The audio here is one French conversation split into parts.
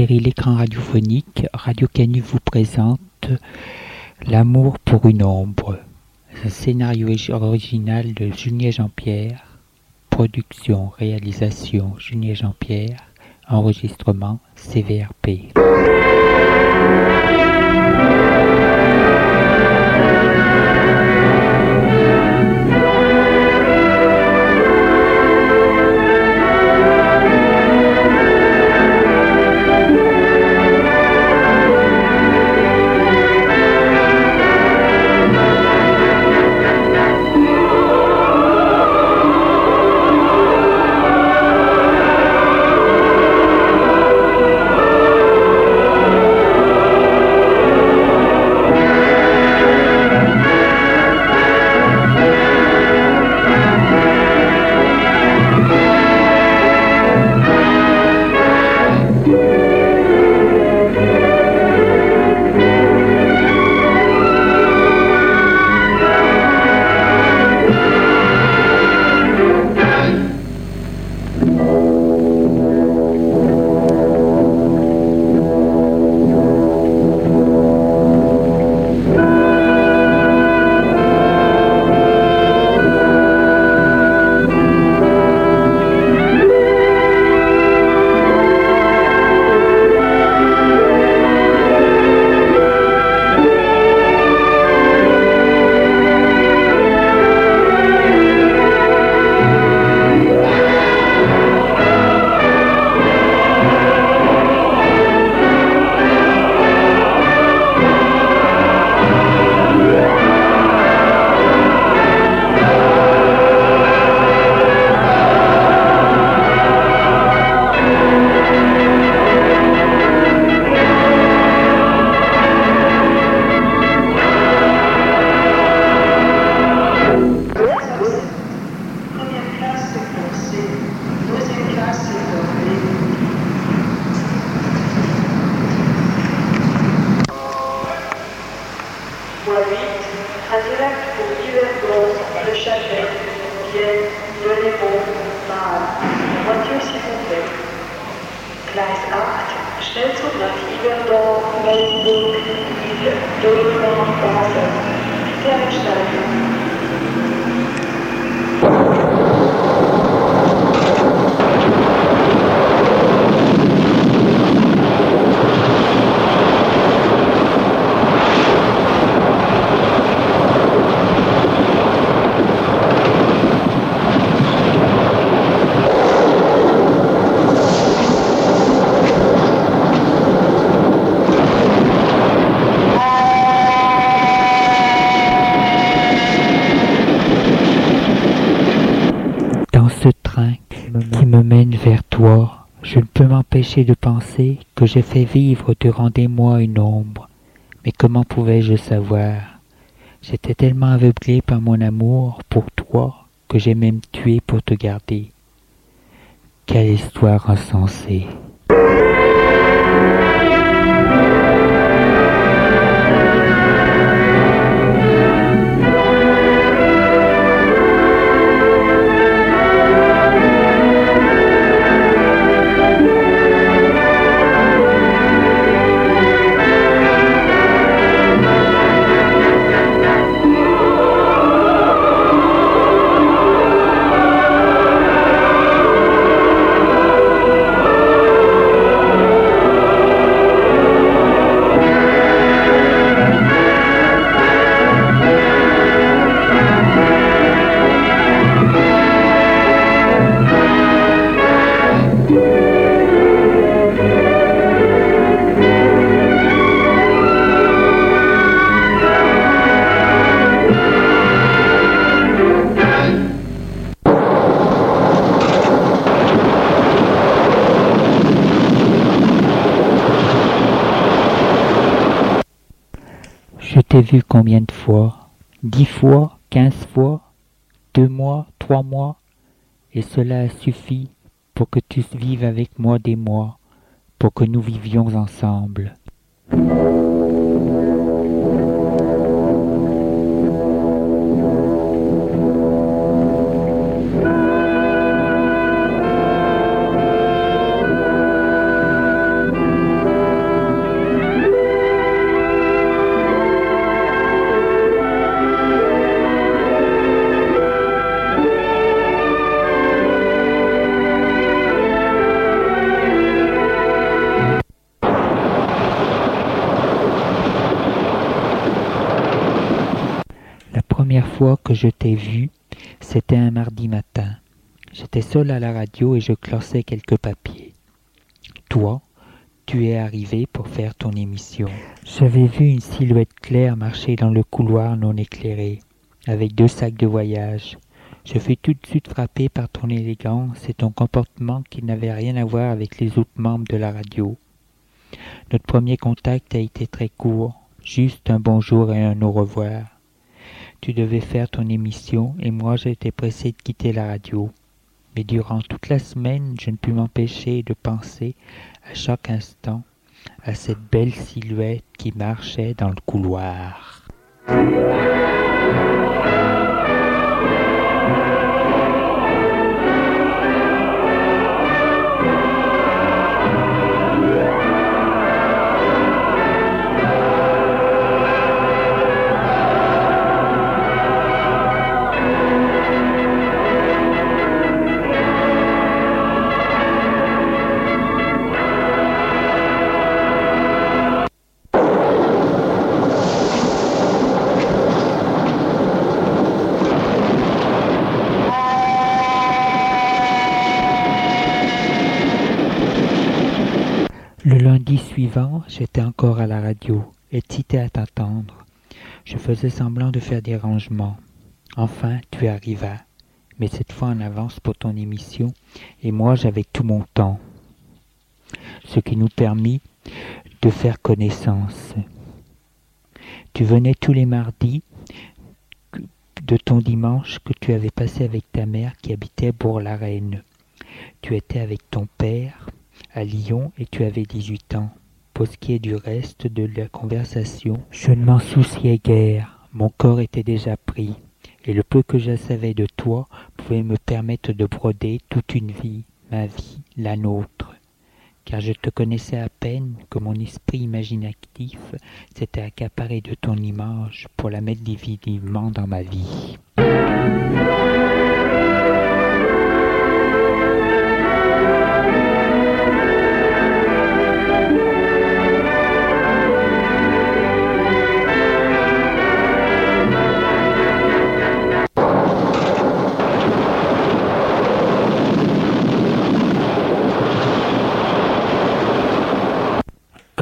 Série L'écran radiophonique, Radio Canu vous présente L'amour pour une ombre. Un scénario original de Julien Jean-Pierre. Production, réalisation Julien Jean-Pierre. Enregistrement CVRP. Stellen über Gleis 8, Schnellzug nach Iberdorf, Meldenburg, Iberdorf, Dömer, Basel. Fernsteigen. De penser que j'ai fait vivre durant des mois une ombre. Mais comment pouvais-je savoir? J'étais tellement aveuglé par mon amour pour toi que j'ai même tué pour te garder. Quelle histoire insensée. Vu combien de fois? Dix fois? Quinze fois? Deux mois? Trois mois? Et cela a suffi pour que tu vives avec moi des mois, pour que nous vivions ensemble. Que je t'ai vu, c'était un mardi matin. J'étais seul à la radio et je classais quelques papiers. Toi, tu es arrivé pour faire ton émission. J'avais vu une silhouette claire marcher dans le couloir non éclairé, avec deux sacs de voyage. Je fus tout de suite frappé par ton élégance et ton comportement qui n'avait rien à voir avec les autres membres de la radio. Notre premier contact a été très court, juste un bonjour et un au revoir. Tu devais faire ton émission et moi j'étais pressé de quitter la radio. Mais durant toute la semaine, je ne pus m'empêcher de penser à chaque instant à cette belle silhouette qui marchait dans le couloir. J'étais encore à la radio, excité à t'attendre. Je faisais semblant de faire des rangements. Enfin, tu arrivas, mais cette fois en avance pour ton émission, et moi j'avais tout mon temps. Ce qui nous permit de faire connaissance. Tu venais tous les mardis de ton dimanche que tu avais passé avec ta mère qui habitait Bourg-la-Reine. Tu étais avec ton père, à Lyon et tu avais dix-huit ans. Pour du reste de la conversation, je ne m'en souciais guère. Mon corps était déjà pris, et le peu que je savais de toi pouvait me permettre de broder toute une vie, ma vie, la nôtre. Car je te connaissais à peine que mon esprit imaginatif s'était accaparé de ton image pour la mettre définitivement dans ma vie.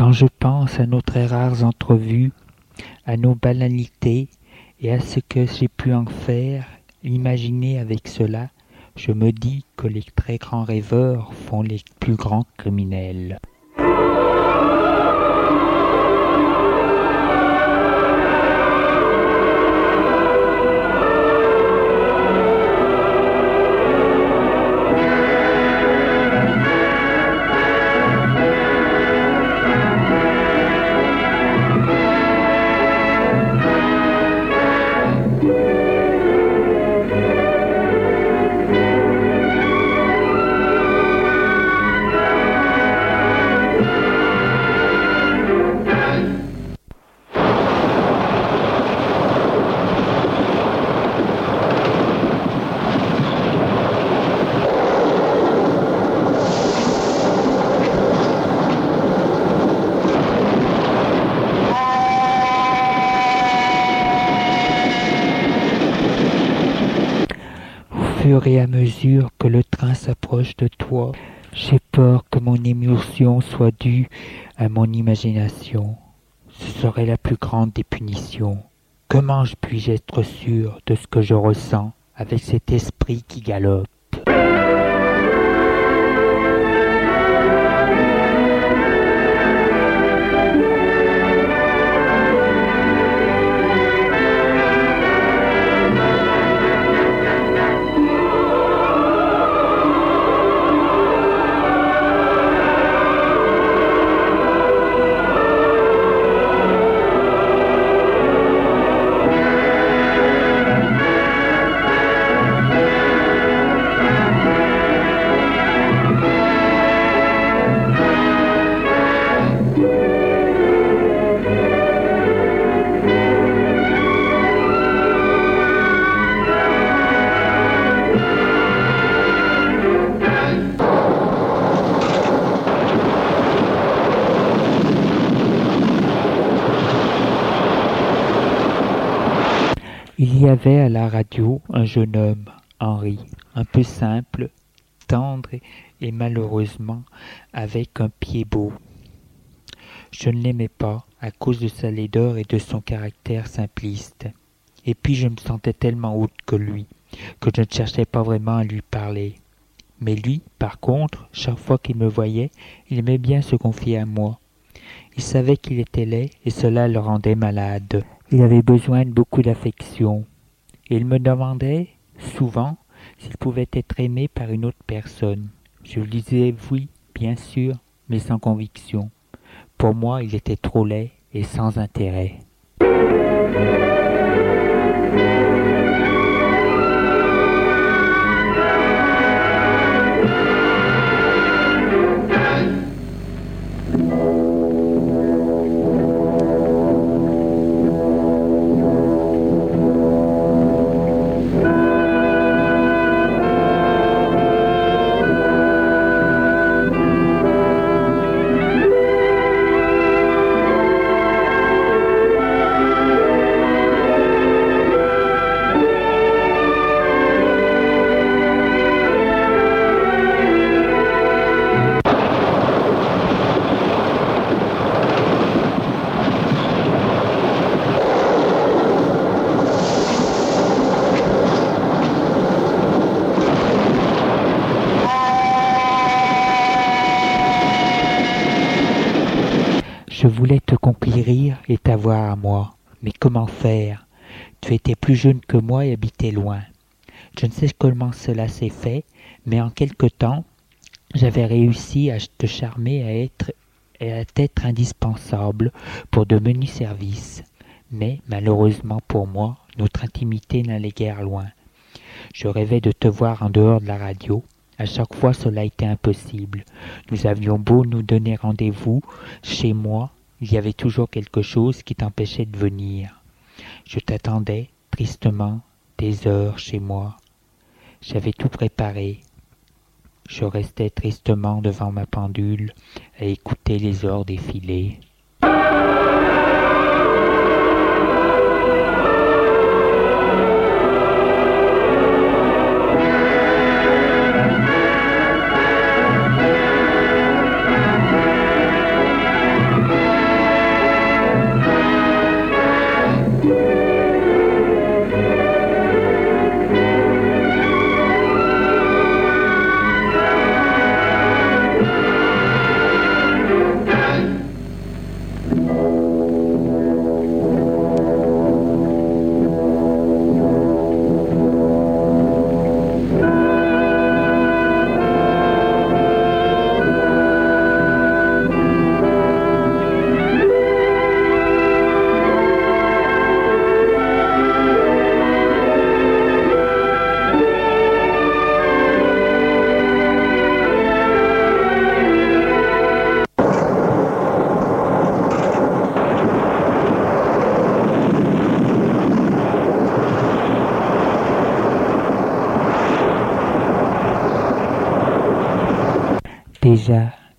Quand je pense à nos très rares entrevues, à nos banalités et à ce que j'ai pu en faire, imaginer avec cela, je me dis que les très grands rêveurs font les plus grands criminels. Mesure que le train s'approche de toi, j'ai peur que mon émotion soit due à mon imagination. Ce serait la plus grande des punitions. Comment puis-je être sûr de ce que je ressens avec cet esprit qui galope? Y avait à la radio un jeune homme, Henri, un peu simple, tendre et malheureusement avec un pied beau. Je ne l'aimais pas à cause de sa laideur et de son caractère simpliste. Et puis je me sentais tellement haute que lui, que je ne cherchais pas vraiment à lui parler. Mais lui, par contre, chaque fois qu'il me voyait, il aimait bien se confier à moi. Il savait qu'il était laid et cela le rendait malade. Il avait besoin de beaucoup d'affection. Il me demandait, souvent, s'il pouvait être aimé par une autre personne. Je lui disais oui, bien sûr, mais sans conviction. Pour moi, il était trop laid et sans intérêt. Jeune que moi et habitais loin. Je ne sais comment cela s'est fait, mais en quelque temps, j'avais réussi à te charmer à être, à être indispensable pour de menus services. Mais, malheureusement pour moi, notre intimité n'allait guère loin. Je rêvais de te voir en dehors de la radio. À chaque fois, cela était impossible. Nous avions beau nous donner rendez-vous chez moi, il y avait toujours quelque chose qui t'empêchait de venir. Je t'attendais, tristement, des heures chez moi. J'avais tout préparé. Je restais tristement devant ma pendule à écouter les heures défiler.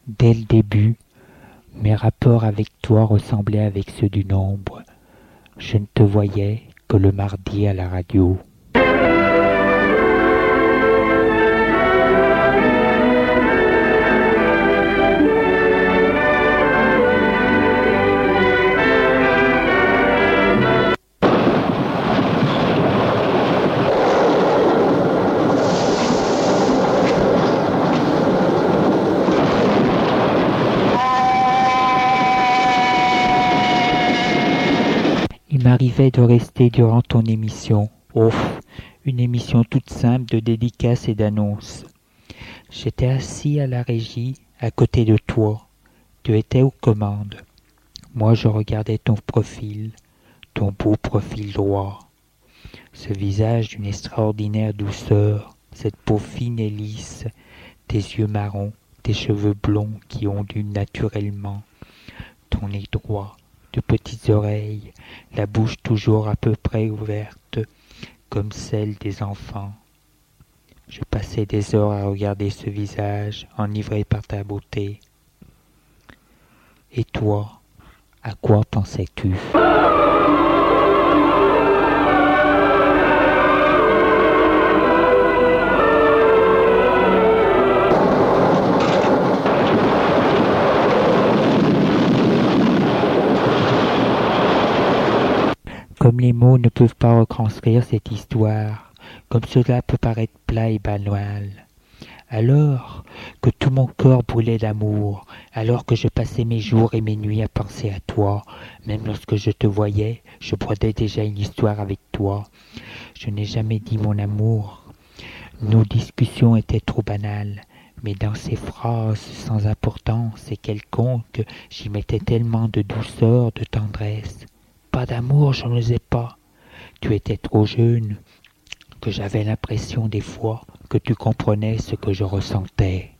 Dès le début, mes rapports avec toi ressemblaient avec ceux du nombre. Je ne te voyais que le mardi à la radio. De rester durant ton émission. Ouf, une émission toute simple de dédicaces et d'annonces. J'étais assis à la régie, à côté de toi. Tu étais aux commandes. Moi, je regardais ton profil, ton beau profil droit. Ce visage d'une extraordinaire douceur, cette peau fine et lisse, tes yeux marrons, tes cheveux blonds qui ondulent naturellement, ton nez droit, de petites oreilles, la bouche toujours à peu près ouverte, comme celle des enfants. Je passais des heures à regarder ce visage, enivré par ta beauté. Et toi, à quoi pensais-tu? Les mots ne peuvent pas retranscrire cette histoire, comme cela peut paraître plat et banal. Alors que tout mon corps brûlait d'amour, alors que je passais mes jours et mes nuits à penser à toi, même lorsque je te voyais, je brodais déjà une histoire avec toi. Je n'ai jamais dit mon amour. Nos discussions étaient trop banales, mais dans ces phrases sans importance et quelconques, j'y mettais tellement de douceur, de tendresse. D'amour, je n'osais pas. Tu étais trop jeune, que j'avais l'impression des fois que tu comprenais ce que je ressentais.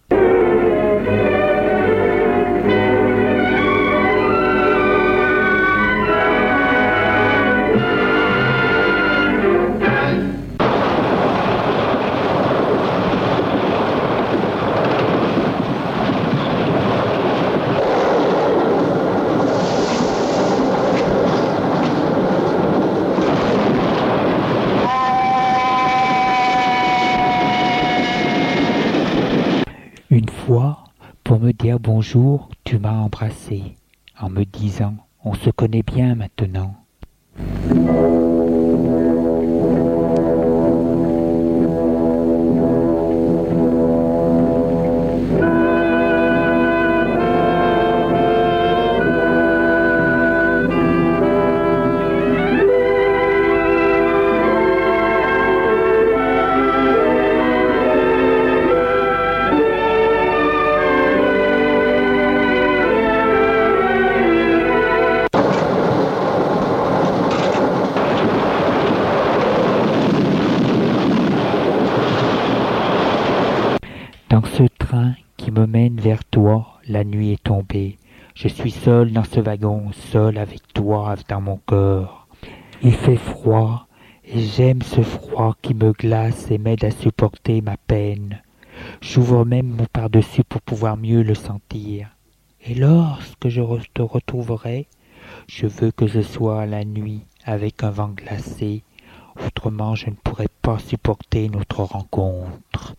Bonjour, tu m'as embrassé, en me disant On se connaît bien maintenant. Vers toi, la nuit est tombée. Je suis seul dans ce wagon, seul avec toi dans mon corps. Il fait froid, et j'aime ce froid qui me glace et m'aide à supporter ma peine. J'ouvre même mon par-dessus pour pouvoir mieux le sentir. Et lorsque je te retrouverai, je veux que ce soit la nuit avec un vent glacé, autrement je ne pourrais pas supporter notre rencontre.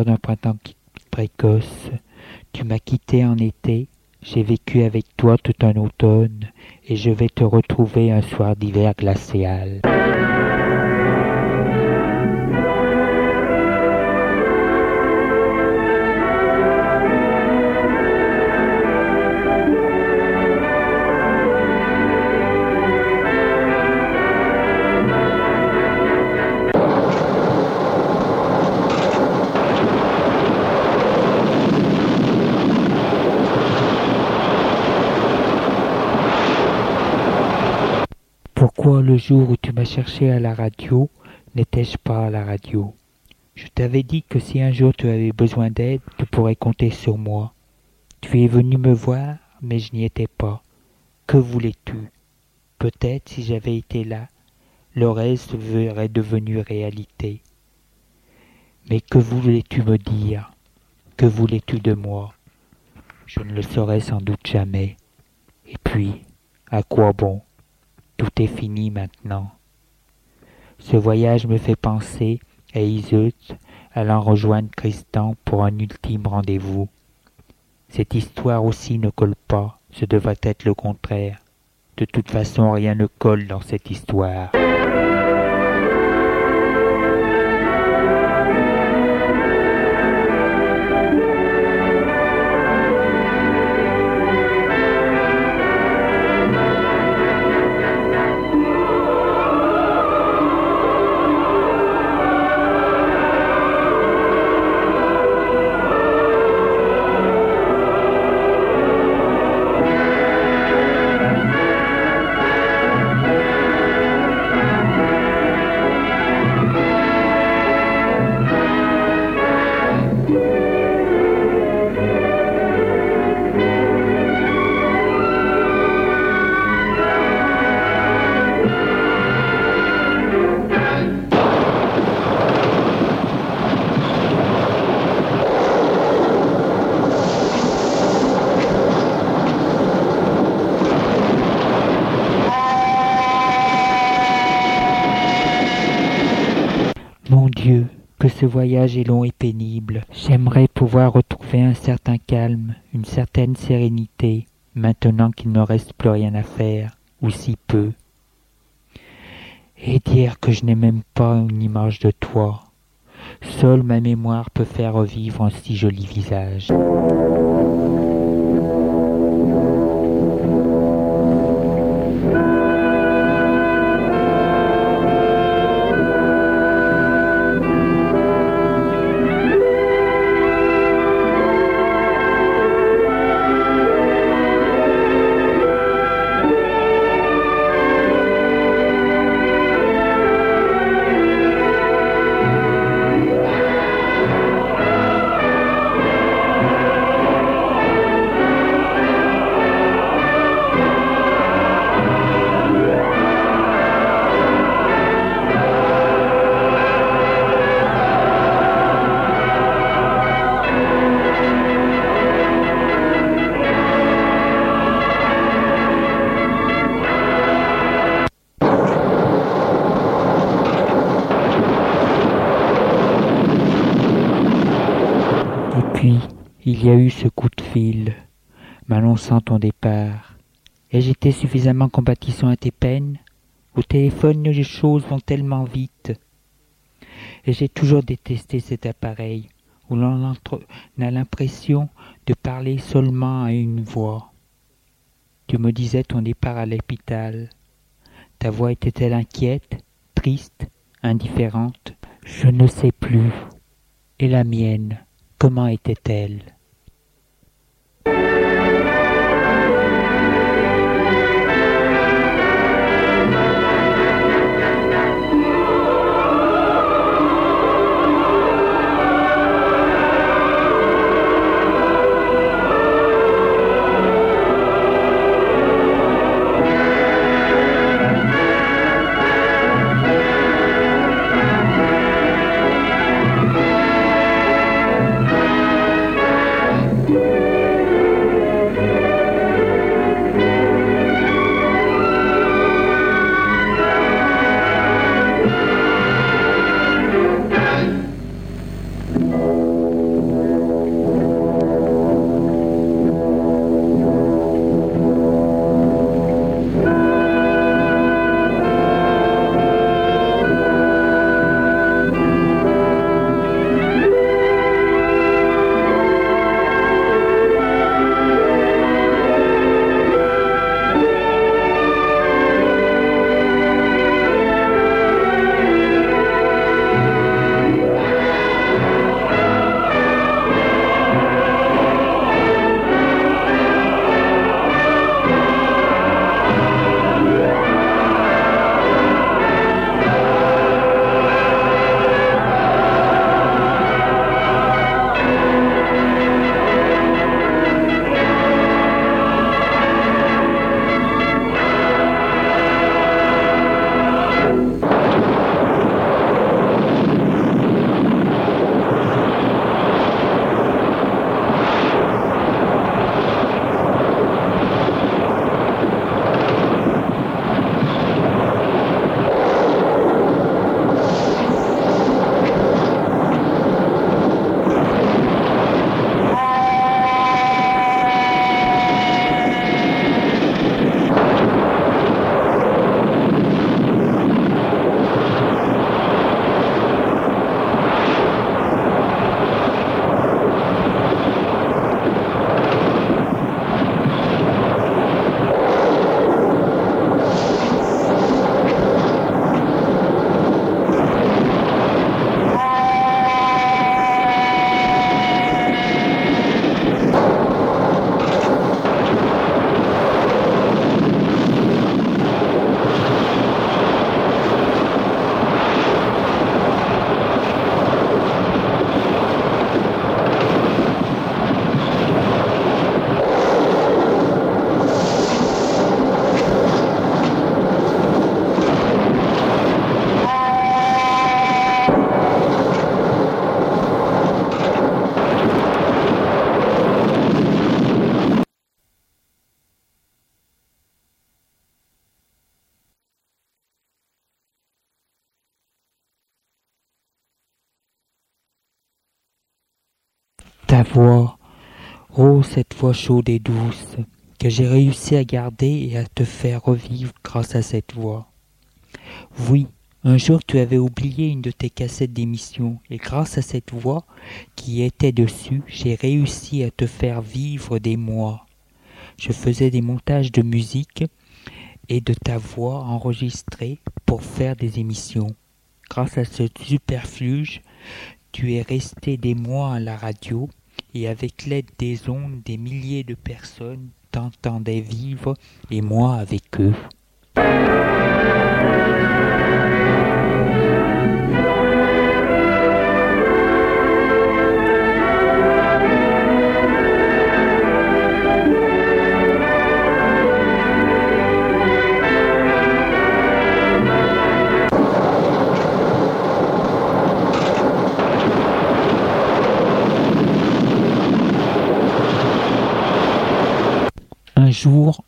D'un printemps précoce. Tu m'as quitté en été, j'ai vécu avec toi tout un automne, et je vais te retrouver un soir d'hiver glacial. Jour où tu m'as cherché à la radio, n'étais-je pas à la radio? Je t'avais dit que si un jour tu avais besoin d'aide, tu pourrais compter sur moi. Tu es venu me voir, mais je n'y étais pas. Que voulais-tu? Peut-être si j'avais été là, le reste serait devenu réalité. Mais que voulais-tu me dire? Que voulais-tu de moi? Je ne le saurais sans doute jamais. Et puis, à quoi bon? Tout est fini maintenant. Ce voyage me fait penser à Iseut allant rejoindre Tristan pour un ultime rendez-vous. Cette histoire aussi ne colle pas, ce devrait être le contraire. De toute façon, rien ne colle dans cette histoire. Est long et pénible. J'aimerais pouvoir retrouver un certain calme, une certaine sérénité, maintenant qu'il ne reste plus rien à faire, ou si peu. Et dire que je n'ai même pas une image de toi. Seule ma mémoire peut faire revivre un si joli visage. Y a eu ce coup de fil, m'annonçant ton départ. Ai-je été suffisamment compatissant à tes peines? Au téléphone, les choses vont tellement vite. Et j'ai toujours détesté cet appareil où l'on a l'impression de parler seulement à une voix. Tu me disais ton départ à l'hôpital. Ta voix était-elle inquiète, triste, indifférente? Je ne sais plus. Et la mienne Comment était-elle? Chaude et douce, que j'ai réussi à garder et à te faire revivre grâce à cette voix. Oui, un jour tu avais oublié une de tes cassettes d'émission, et grâce à cette voix qui était dessus, j'ai réussi à te faire vivre des mois. Je faisais des montages de musique et de ta voix enregistrée pour faire des émissions. Grâce à ce superfuge, tu es resté des mois à la radio et avec l'aide des ondes, des milliers de personnes t'entendaient vivre et moi avec eux.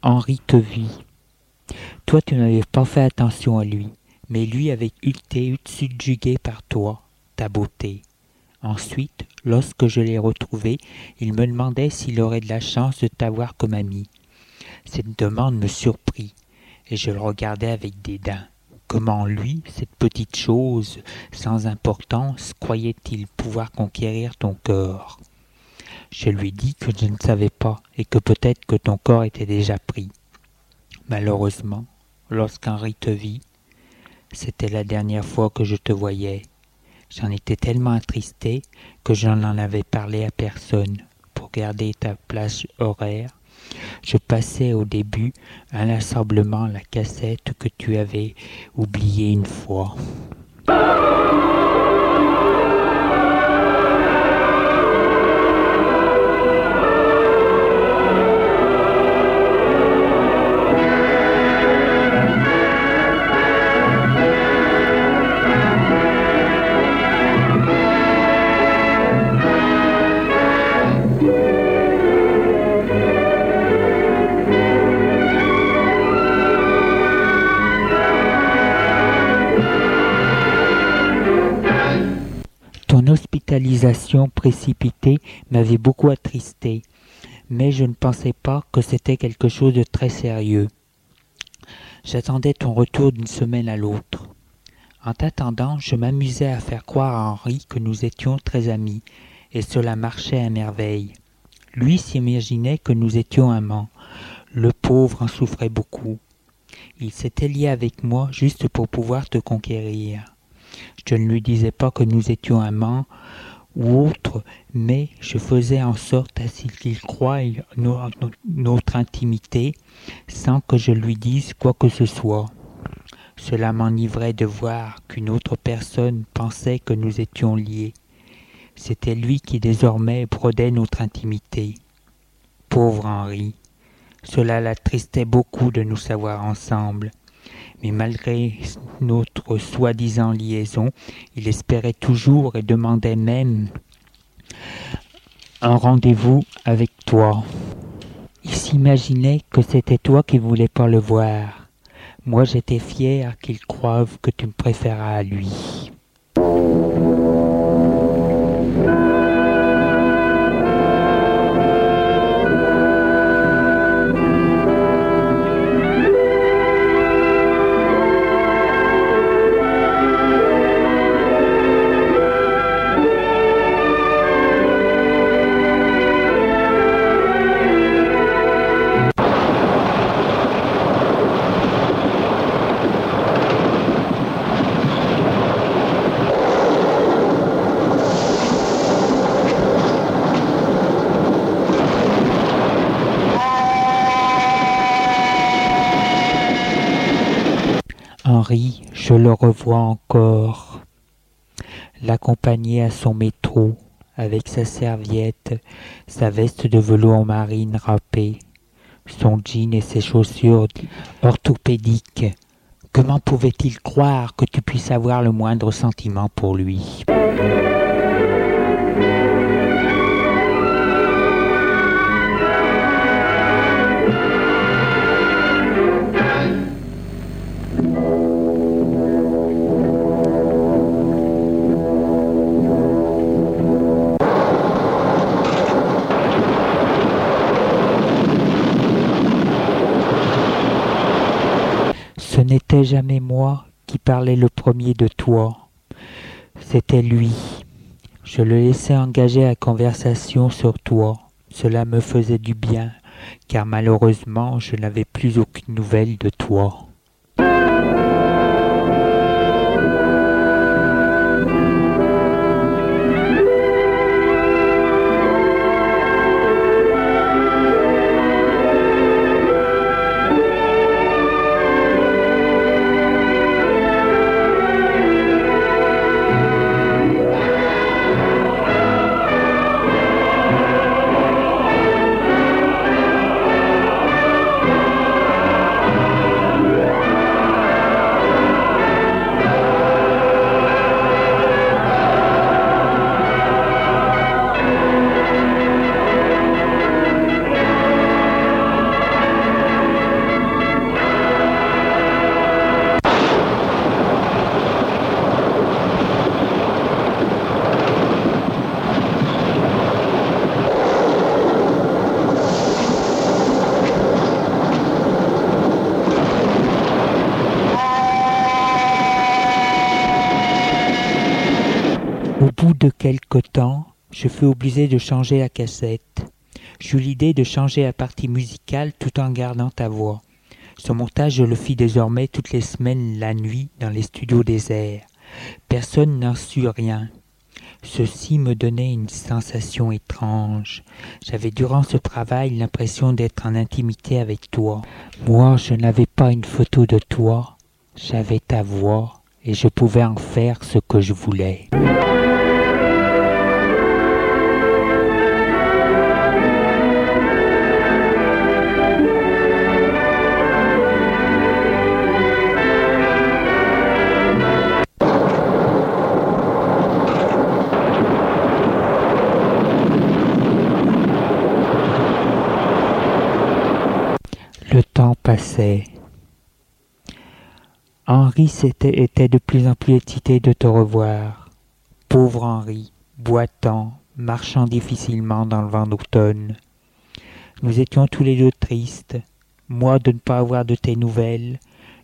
Henri te vit. Toi, tu n'avais pas fait attention à lui, mais lui avait été subjugué par toi, ta beauté. Ensuite, lorsque je l'ai retrouvé, il me demandait s'il aurait de la chance de t'avoir comme ami. Cette demande me surprit, et je le regardais avec dédain. Comment lui, cette petite chose sans importance, croyait-il pouvoir conquérir ton cœur je lui dis que je ne savais pas et que peut-être que ton corps était déjà pris. Malheureusement, lorsqu'Henri te vit, c'était la dernière fois que je te voyais. J'en étais tellement attristé que je n'en avais parlé à personne. Pour garder ta place horaire, je passais au début inlassablement la cassette que tu avais oubliée une fois. Précipitée m'avait beaucoup attristé, mais je ne pensais pas que c'était quelque chose de très sérieux. J'attendais ton retour d'une semaine à l'autre. En t'attendant, je m'amusais à faire croire à Henri que nous étions très amis, et cela marchait à merveille. Lui s'imaginait que nous étions amants. Le pauvre en souffrait beaucoup. Il s'était lié avec moi juste pour pouvoir te conquérir. Je ne lui disais pas que nous étions amants ou autres, mais je faisais en sorte à ce qu'il croie notre intimité sans que je lui dise quoi que ce soit. Cela m'enivrait de voir qu'une autre personne pensait que nous étions liés. C'était lui qui désormais brodait notre intimité. Pauvre Henri, cela l'attristait beaucoup de nous savoir ensemble mais malgré notre soi-disant liaison, il espérait toujours et demandait même un rendez-vous avec toi. Il s'imaginait que c'était toi qui voulais pas le voir. Moi j'étais fier qu'il croive que tu me préféras à lui. Le revois encore, l'accompagner à son métro, avec sa serviette, sa veste de velours marine râpée, son jean et ses chaussures orthopédiques. Comment pouvait-il croire que tu puisses avoir le moindre sentiment pour lui? Qui parlais le premier de toi. C'était lui. Je le laissais engager la conversation sur toi. Cela me faisait du bien, car malheureusement je n'avais plus aucune nouvelle de toi. De quelque temps, je fus obligé de changer la cassette. J'eus l'idée de changer la partie musicale tout en gardant ta voix. Ce montage, je le fis désormais toutes les semaines la nuit dans les studios déserts. Personne n'en sut rien. Ceci me donnait une sensation étrange. J'avais durant ce travail l'impression d'être en intimité avec toi. Moi, je n'avais pas une photo de toi, j'avais ta voix et je pouvais en faire ce que je voulais. Passait. Henri s'était, était de plus en plus excité de te revoir. Pauvre Henri, boitant, marchant difficilement dans le vent d'automne. Nous étions tous les deux tristes, moi de ne pas avoir de tes nouvelles,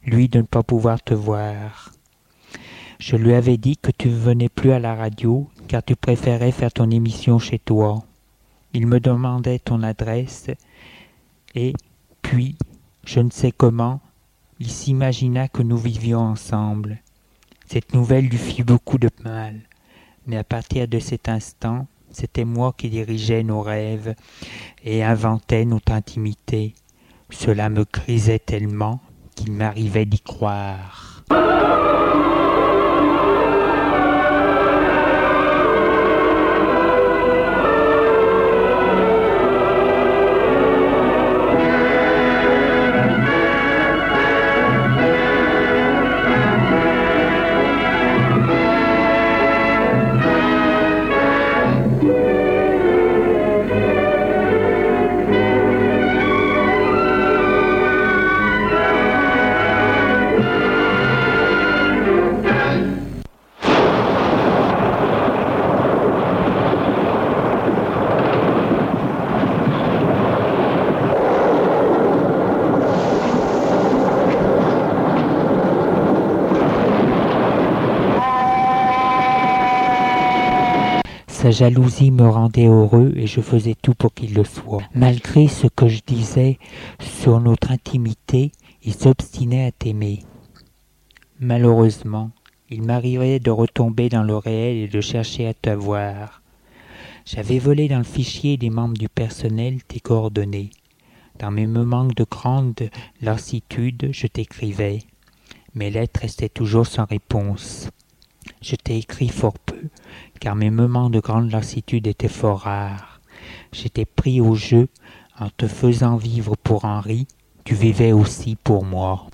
lui de ne pas pouvoir te voir. Je lui avais dit que tu ne venais plus à la radio car tu préférais faire ton émission chez toi. Il me demandait ton adresse et puis, je ne sais comment, il s'imagina que nous vivions ensemble. Cette nouvelle lui fit beaucoup de mal, mais à partir de cet instant, c'était moi qui dirigeais nos rêves et inventais notre intimité. Cela me grisait tellement qu'il m'arrivait d'y croire. Sa jalousie me rendait heureux et je faisais tout pour qu'il le soit. Malgré ce que je disais sur notre intimité, il s'obstinait à t'aimer. Malheureusement, il m'arrivait de retomber dans le réel et de chercher à te voir. J'avais volé dans le fichier des membres du personnel tes coordonnées. Dans mes moments de grande lassitude, je t'écrivais. Mes lettres restaient toujours sans réponse. Je t'ai écrit fort peu, car mes moments de grande lassitude étaient fort rares. J'étais pris au jeu en te faisant vivre pour Henri, tu vivais aussi pour moi.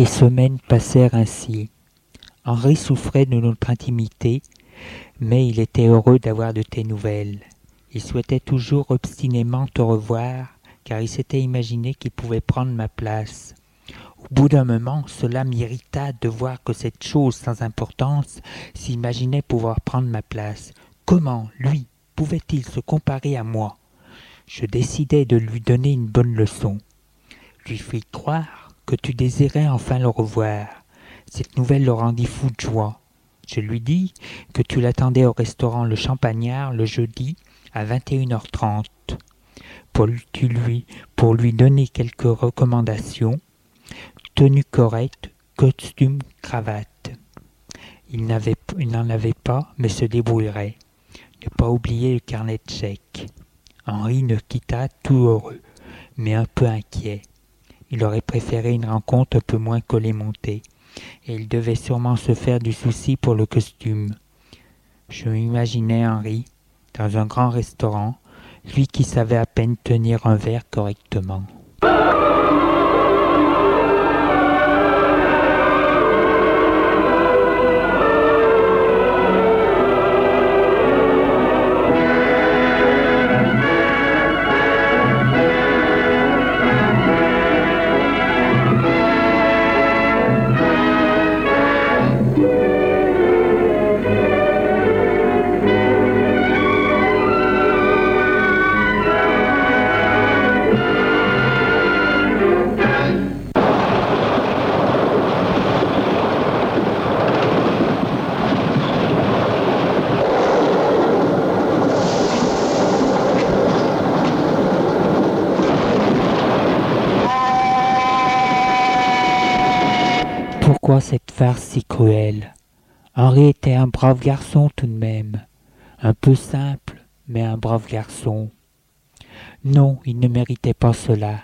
Les semaines passèrent ainsi. Henri souffrait de notre intimité, Mais il était heureux d'avoir de tes nouvelles. Il souhaitait toujours obstinément te revoir, car il s'était imaginé qu'il pouvait prendre ma place. Au bout d'un moment, cela m'irrita de voir que cette chose sans importance s'imaginait pouvoir prendre ma place. Comment, lui, pouvait-il se comparer à moi? Je décidai de lui donner une bonne leçon. Lui fis croire tu désirais enfin le revoir. Cette nouvelle le rendit fou de joie. Je lui dis que tu l'attendais au restaurant Le Champagnard le jeudi à 21h30 pour lui, pour lui donner quelques recommandations tenue correcte, costume, cravate. Il n'en avait pas, mais se débrouillerait. Ne pas oublier le carnet de chèques. Henri ne quitta tout heureux, mais un peu inquiet. Il aurait préféré une rencontre un peu moins collémentée, et il devait sûrement se faire du souci pour le costume. Je m'imaginais Henri, dans un grand restaurant, lui qui savait à peine tenir un verre correctement. Si cruelle Henri était un brave garçon tout de même, un peu simple, mais un brave garçon. Non, il ne méritait pas cela.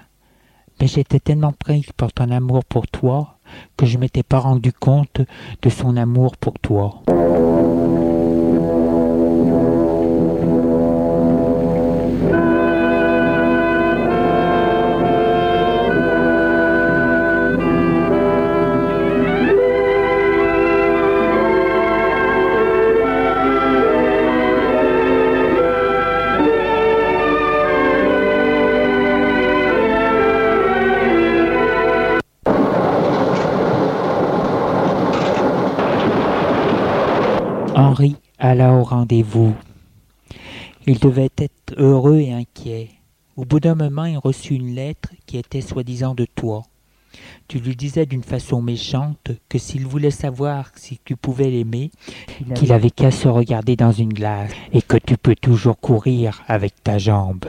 Mais j'étais tellement pris par ton amour pour toi que je m'étais pas rendu compte de son amour pour toi. Alla au rendez-vous. Il devait être heureux et inquiet. Au bout d'un moment, il reçut une lettre qui était soi-disant de toi. Tu lui disais d'une façon méchante que s'il voulait savoir si tu pouvais l'aimer, qu'il avait qu'à se regarder dans une glace et que tu peux toujours courir avec ta jambe.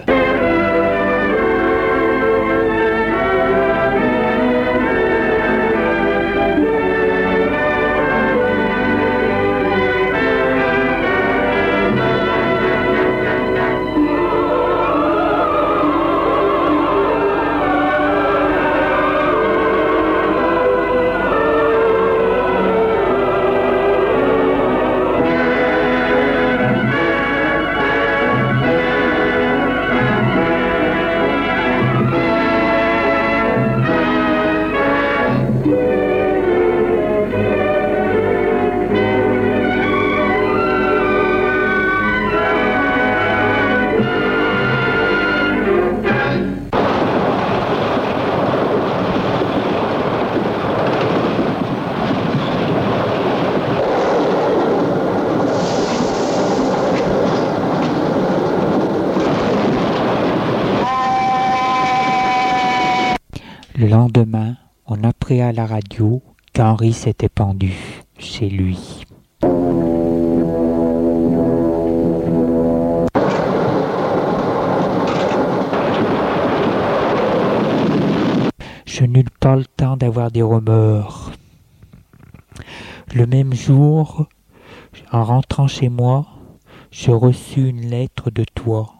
À la radio qu'Henri s'était pendu chez lui. Je n'eus pas le temps d'avoir des remords. Le même jour, en rentrant chez moi, je reçus une lettre de toi.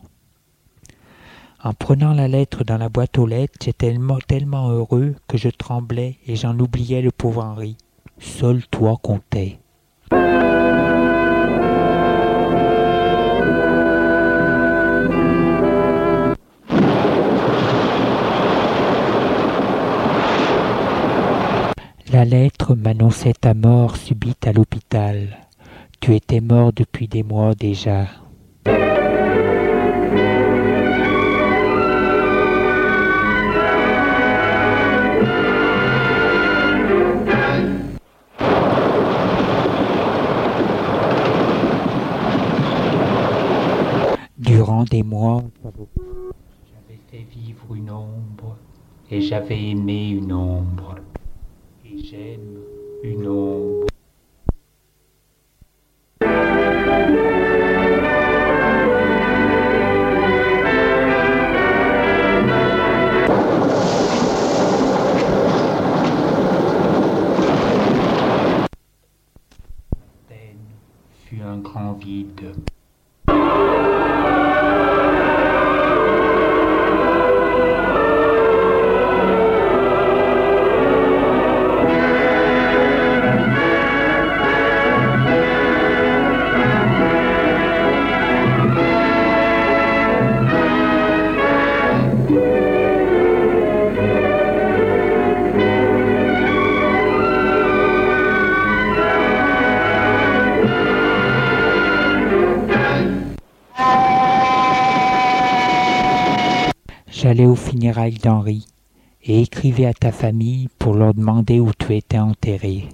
En prenant la lettre dans la boîte aux lettres, j'étais tellement, heureux que je tremblais et j'en oubliais le pauvre Henri. Seul toi comptais. La lettre m'annonçait ta mort subite à l'hôpital. Tu étais mort depuis des mois déjà. Durant des mois, j'avais fait vivre une ombre et j'avais aimé une ombre et j'aime une ombre. Et écrivais à ta famille pour leur demander où tu étais enterré.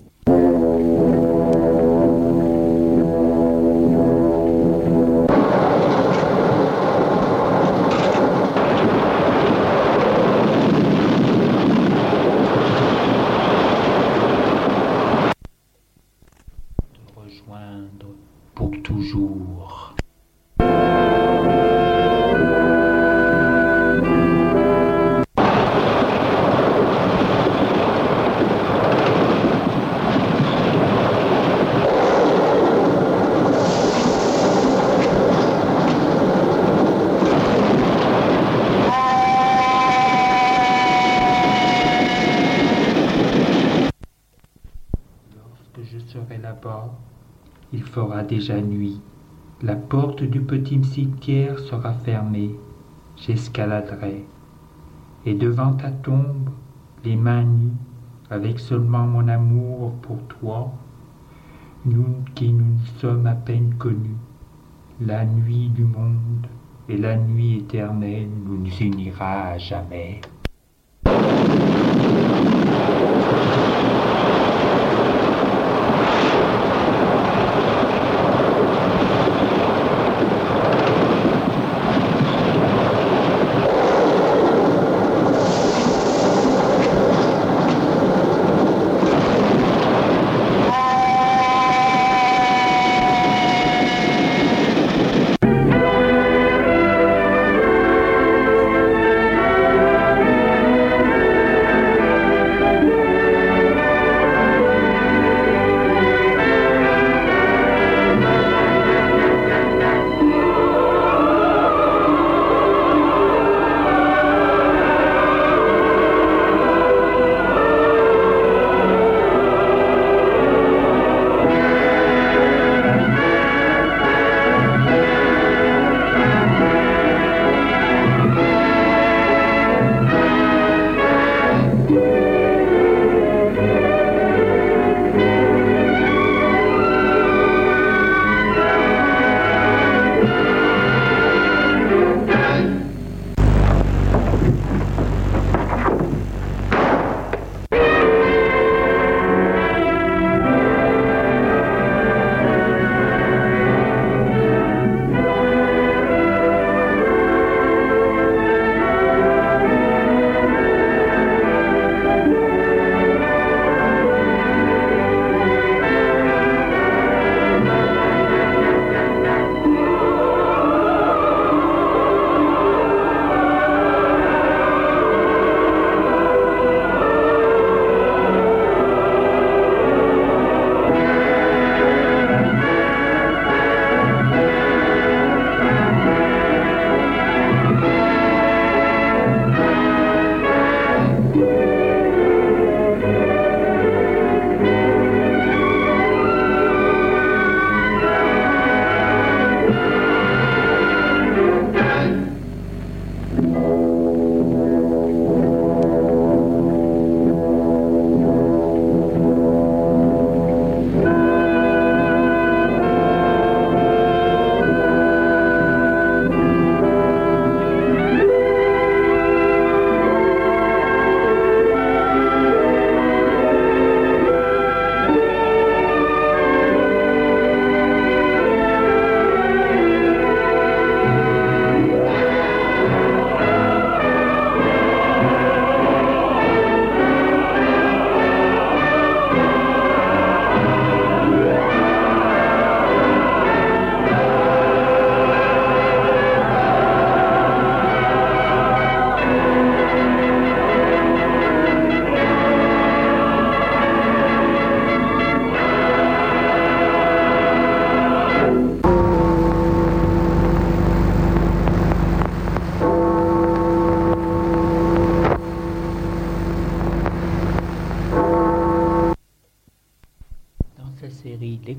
petit cimetière sera fermé, j'escaladerai. Et devant ta tombe, les mains nues, avec seulement mon amour pour toi, nous qui nous sommes à peine connus, la nuit du monde et la nuit éternelle nous, nous unira à jamais.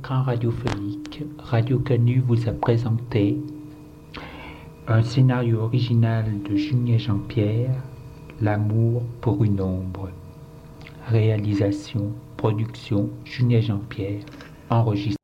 Radiophonique Radio Canu vous a présenté un scénario original de Julien Jean-Pierre, L'amour pour une ombre. Réalisation, production, Julien Jean-Pierre, enregistré.